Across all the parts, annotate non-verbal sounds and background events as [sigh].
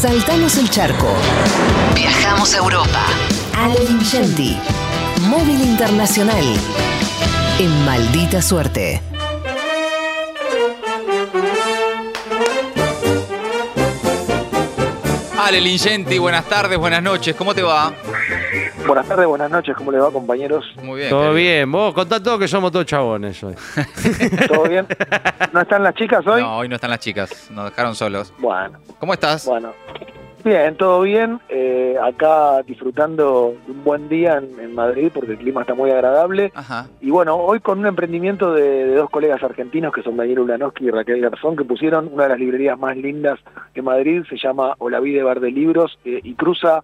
Saltamos el charco. Viajamos a Europa. Ale Lingenti. Móvil Internacional. En maldita suerte. Ale Lingenti, buenas tardes, buenas noches, ¿cómo te va? Buenas tardes, buenas noches, ¿cómo le va compañeros? Muy bien. Todo bien, vos contá todo que somos todos chabones hoy. [laughs] ¿Todo bien? ¿No están las chicas hoy? No, hoy no están las chicas, nos dejaron solos. Bueno, ¿Cómo estás? bueno. Bien, todo bien. Eh, acá disfrutando de un buen día en, en Madrid porque el clima está muy agradable. Ajá. Y bueno, hoy con un emprendimiento de, de dos colegas argentinos que son Daniel Ulanowski y Raquel Garzón, que pusieron una de las librerías más lindas de Madrid, se llama Olavide Bar de Libros eh, y cruza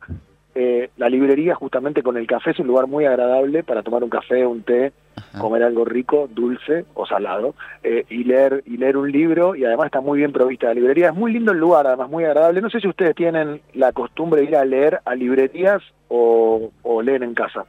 eh, la librería justamente con el café. Es un lugar muy agradable para tomar un café, un té, Ajá. comer algo rico, dulce o salado, eh, y leer y leer un libro, y además está muy bien provista la librería. Es muy lindo el lugar, además muy agradable. No sé si ustedes tienen la costumbre de ir a leer a librerías o, o leen en casa.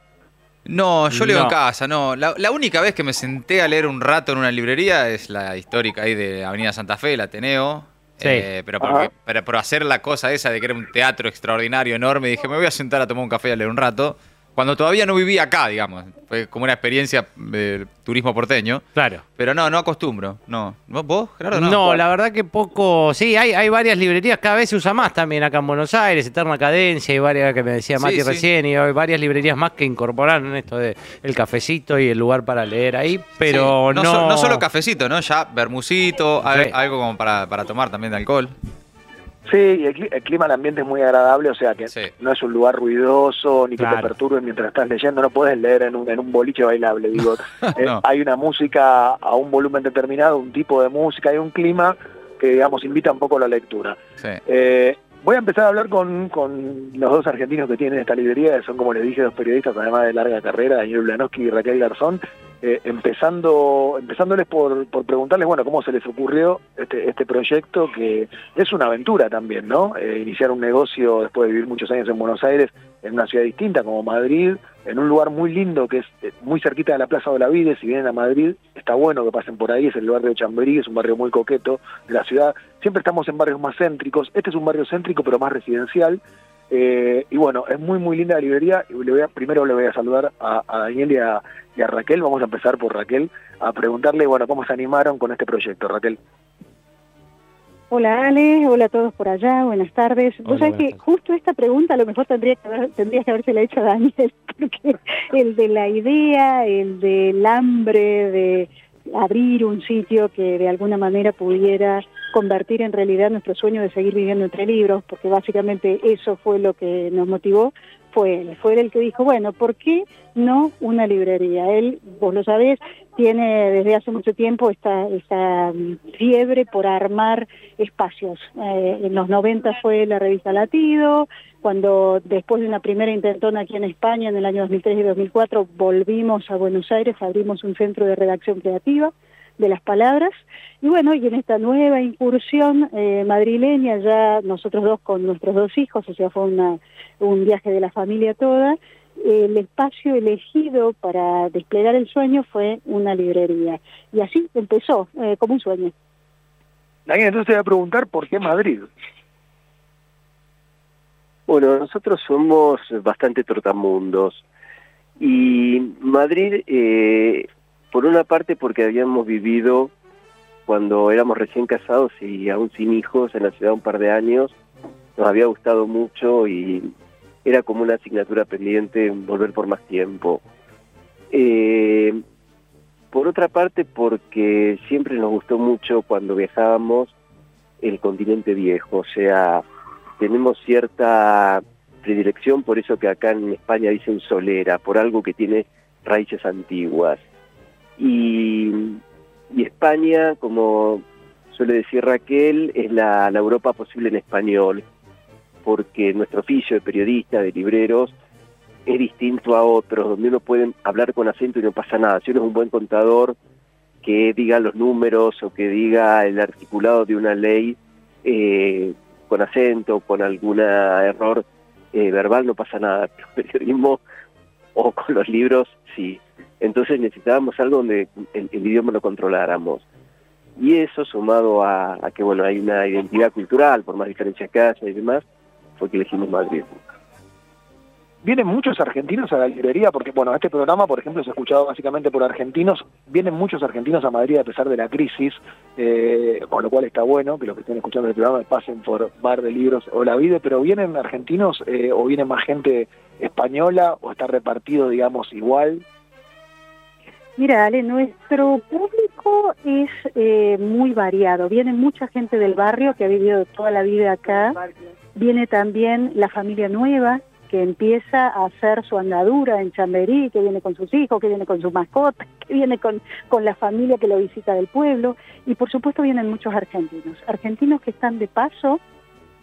No, yo leo No. en casa, no. La, la única vez que me senté a leer un rato en una librería es la histórica ahí de Avenida Santa Fe, el Ateneo. Sí. Eh, pero, porque- pero por hacer la cosa esa de que era un teatro extraordinario, enorme, dije, me voy a sentar a tomar un café y a leer un rato. Cuando todavía no vivía acá, digamos. Fue como una experiencia de turismo porteño. Claro. Pero no, no acostumbro. No. ¿Vos, Gerardo? No, No. la verdad que poco. Sí, hay, hay varias librerías, cada vez se usa más también acá en Buenos Aires, Eterna Cadencia, hay varias que me decía Mati sí. recién, y hay varias librerías más que incorporaron esto de el cafecito y el lugar para leer ahí, pero Sí, no. so- no solo cafecito, ¿no? Ya bermucito, algo como para, para tomar también de alcohol. Sí, y el, cli- el clima, el ambiente es muy agradable, o sea que Sí. no es un lugar ruidoso ni que Claro. te perturbe mientras estás leyendo, no puedes leer en un, en un boliche bailable, digo. [laughs] Eh. Hay una música a un volumen determinado, un tipo de música, hay un clima que, digamos, invita un poco a la lectura. Sí. Eh, voy a empezar a hablar con, con los dos argentinos que tienen esta librería, que son, como les dije, dos periodistas, además de larga carrera, Daniel Blanowski y Raquel Garzón, eh, empezando, empezándoles por, por preguntarles, bueno, cómo se les ocurrió este, este proyecto, que es una aventura también, ¿no? Eh, iniciar un negocio después de vivir muchos años en Buenos Aires, en una ciudad distinta como Madrid, en un lugar muy lindo que es eh, muy cerquita de la Plaza de Olavide, si vienen a Madrid, está bueno que pasen por ahí, es el barrio de Chamberí, es un barrio muy coqueto de la ciudad, siempre estamos en barrios más céntricos, este es un barrio céntrico pero más residencial, eh, y bueno, es muy muy linda la librería, y le voy a- primero le voy a saludar a, a Daniel y a, y a Raquel, vamos a empezar por Raquel, a preguntarle, bueno, cómo se animaron con este proyecto, Raquel. Hola Ale, hola a todos por allá, buenas tardes. Hola, Vos sabés que tardes. justo esta pregunta a lo mejor tendría que haber, tendrías que habérsela hecho a Daniel, [laughs] porque el de la idea, el del hambre de abrir un sitio que de alguna manera pudiera convertir en realidad nuestro sueño de seguir viviendo entre libros, porque básicamente eso fue lo que nos motivó, fue él, fue él el que dijo, bueno, ¿por qué no una librería? Él, vos lo sabés, tiene desde hace mucho tiempo esta, esta mm, fiebre por armar espacios. Eh, en los 90 fue la revista Latido, cuando después de una primera intentona aquí en España en el año 2003 y 2004 volvimos a Buenos Aires, abrimos un centro de redacción creativa de las palabras. Y bueno, y en esta nueva incursión eh, madrileña, ya nosotros dos con nuestros dos hijos, o sea, fue una, un viaje de la familia toda, el espacio elegido para desplegar el sueño fue una librería. Y así empezó, eh, como un sueño. Daniel, entonces te voy a preguntar por qué Madrid. Bueno, nosotros somos bastante trotamundos y Madrid, eh, por una parte porque habíamos vivido cuando éramos recién casados y aún sin hijos en la ciudad un par de años, nos había gustado mucho y era como una asignatura pendiente volver por más tiempo. Eh, por otra parte porque siempre nos gustó mucho cuando viajábamos el continente viejo, o sea, tenemos cierta predilección por eso que acá en España dicen solera, por algo que tiene raíces antiguas. Y, España, como suele decir Raquel, es la, la Europa posible en español, porque nuestro oficio de periodista, de libreros, es distinto a otros, donde uno puede hablar con acento y no pasa nada. Si uno es un buen contador, que diga los números o que diga el articulado de una ley, eh, con acento, con algún error eh, verbal, no pasa nada. [laughs] Pero periodismo o con los libros, sí. Entonces necesitábamos algo donde el, idioma lo controláramos. Y eso sumado a, a que bueno hay una identidad cultural, por más diferencias que haya y demás, fue que elegimos Madrid. Vienen muchos argentinos a la librería, porque bueno, este programa, por ejemplo, ha escuchado básicamente por argentinos. Vienen muchos argentinos a Madrid a pesar de la crisis, eh, con lo cual está bueno que los que estén escuchando el programa pasen por Bar de Libros o La Vide, pero vienen argentinos eh, o viene más gente española o está repartido, digamos, igual. Mira, Ale, nuestro público es eh, muy variado. Viene mucha gente del barrio que ha vivido toda la vida acá. Viene también la familia nueva que empieza a hacer su andadura en Chamberí, que viene con sus hijos, que viene con sus mascotas, [laughs] que viene con, con la familia que lo visita del pueblo. Y por supuesto vienen muchos argentinos. Argentinos que están de paso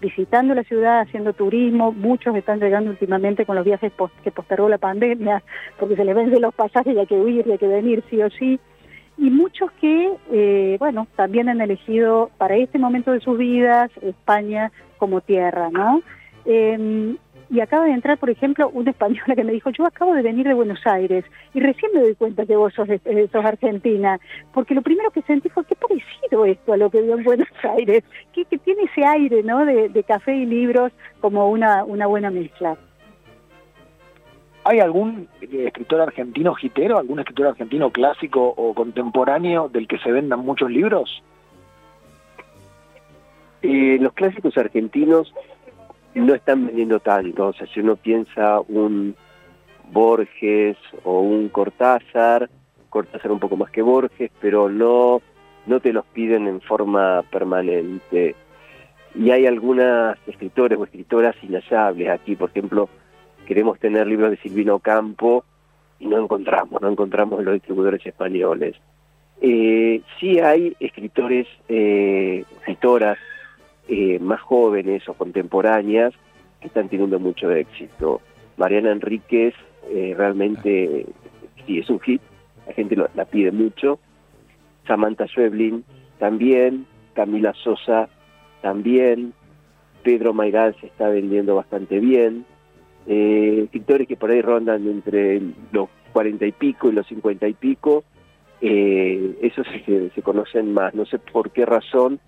visitando la ciudad, haciendo turismo, muchos están llegando últimamente con los viajes que postergó la pandemia, porque se les venden los pasajes y hay que huir y hay que venir sí o sí, y muchos que, eh, bueno, también han elegido para este momento de sus vidas España como tierra, ¿no? Eh, y acaba de entrar, por ejemplo, una española que me dijo, yo acabo de venir de Buenos Aires y recién me doy cuenta que vos sos, eh, sos argentina, porque lo primero que sentí fue, qué parecido esto a lo que vio en Buenos [laughs] Aires, que, que tiene ese aire ¿no? de, de, café y libros como una, una buena mezcla. ¿Hay algún escritor argentino gitero, algún escritor argentino clásico o contemporáneo del que se vendan muchos libros? Eh, los clásicos argentinos no están vendiendo tanto. O sea, si uno piensa un Borges o un Cortázar, Cortázar un poco más que Borges, pero no, no te los piden en forma permanente. Y hay algunas escritores o escritoras inhallables aquí, por ejemplo, queremos tener libros de Silvino Campo y no encontramos, no encontramos los distribuidores españoles. Eh, sí hay escritores, eh, escritoras eh, más jóvenes o contemporáneas que están teniendo mucho éxito. Mariana Enríquez eh, realmente sí es un hit, la gente lo, la pide mucho. Samantha Schweblin también, Camila Sosa también, Pedro Mairal se está vendiendo bastante bien. Eh, escritores que por ahí rondan entre los cuarenta y pico y los cincuenta y pico, eh, esos se conocen más. No sé por qué razón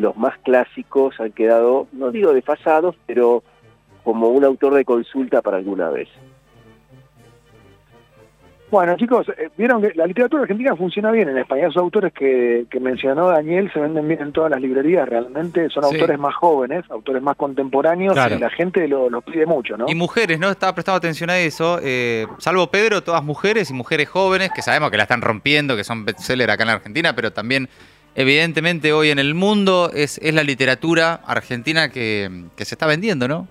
los más clásicos han quedado, no digo desfasados, pero como un autor de consulta para alguna vez. Bueno, chicos, eh, vieron que la literatura argentina funciona bien en España. Esos autores que, que mencionó Daniel se venden bien en todas las librerías, realmente son Sí. autores más jóvenes, autores más contemporáneos, Claro. y la gente lo- los pide mucho, ¿no? Y mujeres, ¿no? Estaba prestando atención a eso. eh, salvo Pedro, todas mujeres y mujeres jóvenes que sabemos que la están rompiendo, que son bestseller acá en la Argentina, pero también, evidentemente, hoy en el mundo es, es la literatura argentina que, que se está vendiendo, ¿no?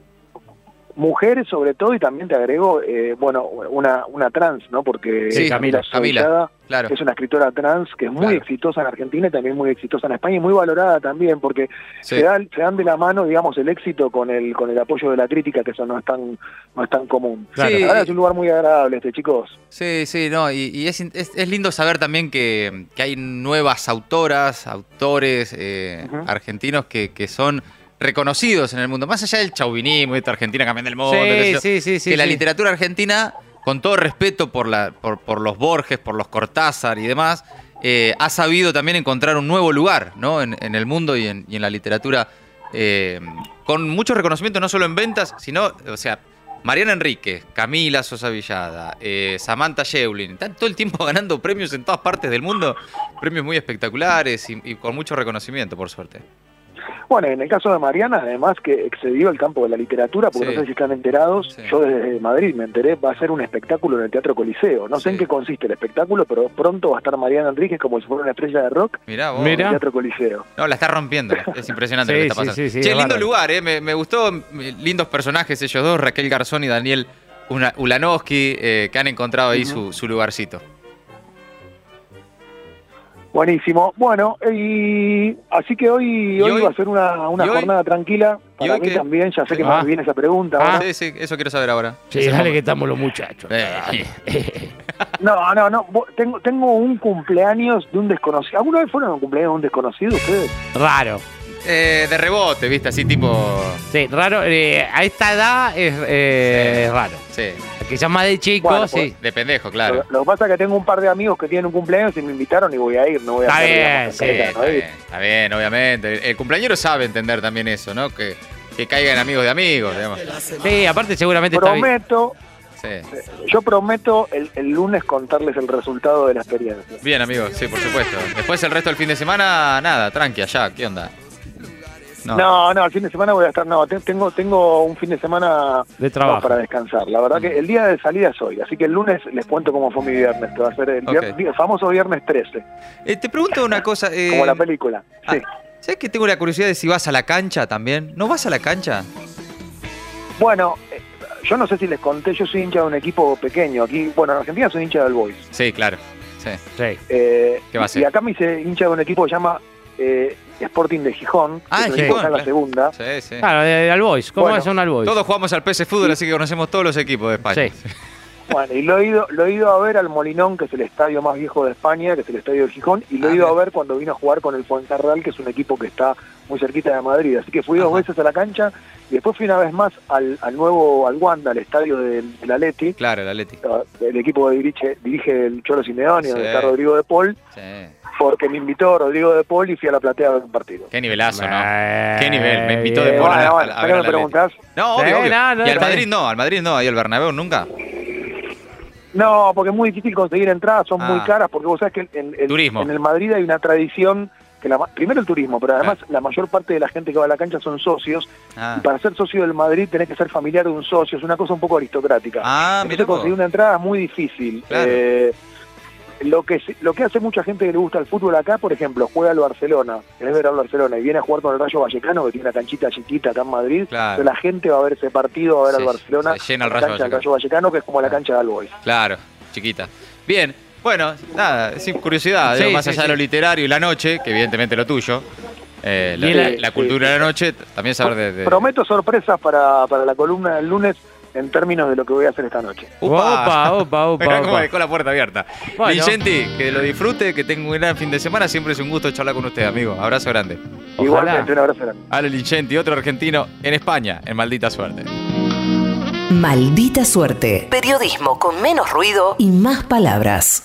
Mujeres sobre todo, y también te agrego, eh, bueno, una, una trans, ¿no? Porque Sí, Camila, Camila, Claro. es una escritora trans que es muy Claro. exitosa en Argentina y también muy exitosa en España y muy valorada también, porque Sí. se, dan, se dan de la mano, digamos, el éxito con el con el apoyo de la crítica, que eso no es tan, no es tan común. Claro. Sí. Verdad es un lugar muy agradable este, chicos. Sí, sí, no, y, y es, es- es lindo saber también que, que hay nuevas autoras, autores eh, argentinos que, que son reconocidos en el mundo, más allá del chauvinismo, esta Argentina cambiando el mundo, Sí, sí, sí, sí. que la literatura argentina, con todo respeto por, la, por, por los Borges, por los Cortázar y demás, eh, ha sabido también encontrar un nuevo lugar ¿no? en, en el mundo y en, y en la literatura, eh, con mucho reconocimiento no solo en ventas, sino, o sea, Mariana Enrique, Camila Sosa Villada, eh, Samantha Shevlin, están todo el tiempo [laughs] ganando premios en todas partes del mundo, premios muy espectaculares y, y con mucho reconocimiento, por suerte. Bueno, en el caso de Mariana, además que excedió el campo de la literatura, porque Sí. no sé si están enterados, Sí. yo desde Madrid me enteré, va a ser un espectáculo en el Teatro Coliseo. No sé Sí. en qué consiste el espectáculo, pero pronto va a estar Mariana Enríquez como si fuera una estrella de rock Mirá vos. en el Mira. Teatro Coliseo. No, la está rompiendo. Es impresionante lo [laughs] que está sí, pasando. sí, sí, che, es lindo bárbaro. lugar, ¿eh? Me, me gustó. m- Lindos personajes ellos dos, Raquel Garzón y Daniel Una- Ulanowski, eh, que han encontrado ahí Ujú. su, su lugarcito. Buenísimo. Bueno, y así que hoy, ¿Y hoy, hoy? va a ser una, una jornada tranquila. ¿Y Para mí también, ya sé que Ah. me viene esa pregunta. Ah. Sí, sí, eso quiero saber ahora. Sí, dale que estamos los muchachos. Eh. [laughs] No, no, no. Vos- Tengo, tengo un cumpleaños de un desconocido. ¿Alguna vez fueron a un cumpleaños de un desconocido ustedes? Raro. Eh, de rebote, ¿viste? Así tipo. Sí, raro. eh, a esta edad es, eh, es raro. Sí. Quizás más de chico, Bueno, sí. De pendejo, claro. lo que pasa es que tengo un par de amigos que tienen un cumpleaños y me invitaron y voy a ir, no voy a Está bien, digamos, sí, está ¿no? bien, está bien, obviamente. El, el cumpleañero sabe entender también eso, ¿no? Que, que caigan amigos de amigos, digamos. Sí, aparte seguramente está bien. Prometo, Sí. yo prometo el, el lunes contarles el resultado de la experiencia. Bien, amigos, sí, por supuesto. Después el resto del fin de semana, nada, tranqui, allá, ¿qué onda? No, no, el fin de semana voy a estar, no, te- tengo, tengo un fin de semana De trabajo. no, para descansar. La verdad que el día de salida es hoy, así que el lunes les cuento cómo fue mi viernes, que va a ser el, Ok. vier- el famoso viernes 13, Eh, te pregunto una [laughs] cosa. eh, como la película. Sí. ah, ¿Sabes que tengo la curiosidad de si vas a la cancha también? ¿No vas a la cancha? Bueno, eh, yo no sé si les conté, yo soy hincha de un equipo pequeño. Aquí, bueno, en Argentina soy hincha del Boys. Sí, claro. Sí. Sí. Eh, ¿Qué va a y ser? acá me hice hincha de un equipo que se llama eh, Sporting de Gijón, que Ah, es un Gijón, equipo que está en la claro. segunda. Sí, sí. Claro, de, de. ¿Cómo Bueno, es un All Boys? Todos jugamos al PS Fútbol, así que conocemos todos los equipos de España. Sí. [laughs] Bueno, y lo he, ido, lo he ido a ver al Molinón, que es el estadio más viejo de España, que es el estadio de Gijón, y lo Ah, he ido bien. a ver cuando vino a jugar con el Fuencarral, que es un equipo que está muy cerquita de Madrid. Así que fui dos Ajá. veces a la cancha y después fui una vez más al, al nuevo, al Wanda, al estadio del, del Atleti, Claro, el Atleti. el equipo que dirige, dirige el Cholo Simeone, donde Sí. está Rodrigo de Paul, Sí. porque me invitó Rodrigo de Paul y fui a la platea a ver un partido. Qué nivelazo, ¿no? Eh, Qué nivel. Me invitó de. Paul a, Bueno, a- bueno, a ¿pero ver me preguntás? No, obvio, obvio. no, no, y al Madrid no, al Madrid no, y al Bernabéu nunca. No, porque es muy difícil conseguir entradas, son Ah. muy caras, porque vos sabés que en, en- Turismo. en el Madrid hay una tradición, que la, primero el turismo, pero además la mayor parte de la gente que va a la cancha son socios, Ah, y para ser socio del Madrid tenés que ser familiar de un socio, es una cosa un poco aristocrática. ah Entonces conseguir una entrada es muy difícil. Claro. Eh, lo que lo que hace mucha gente que le gusta el fútbol acá, por ejemplo, juega al Barcelona, querés ver al Barcelona y viene a jugar con el Rayo Vallecano, que tiene una canchita chiquita acá en Madrid, Claro. la gente va a ver ese partido, va a ver al Barcelona, se llena el la Rayo cancha Vallecano. Rayo Vallecano, que es como la cancha del Boys. Claro, chiquita. Bien, bueno, nada, sin curiosidad, Sí, digo, más sí, allá de lo literario y la noche, que evidentemente lo tuyo, eh, la, Y la- la- la cultura de la noche, también saber de... de- Prometo sorpresas para, para la columna del lunes en términos de lo que voy a hacer esta noche. [laughs] Opa, opa, opa, cómo opa. dejó la puerta abierta. Bueno. Vicenti, que lo disfrute, que tenga un gran fin de semana. Siempre es un gusto charlar con usted, amigo. Abrazo grande. Igualmente, un abrazo grande. Ale Lincenti, otro argentino en España, en Maldita Suerte. Maldita suerte. Periodismo con menos ruido y más palabras.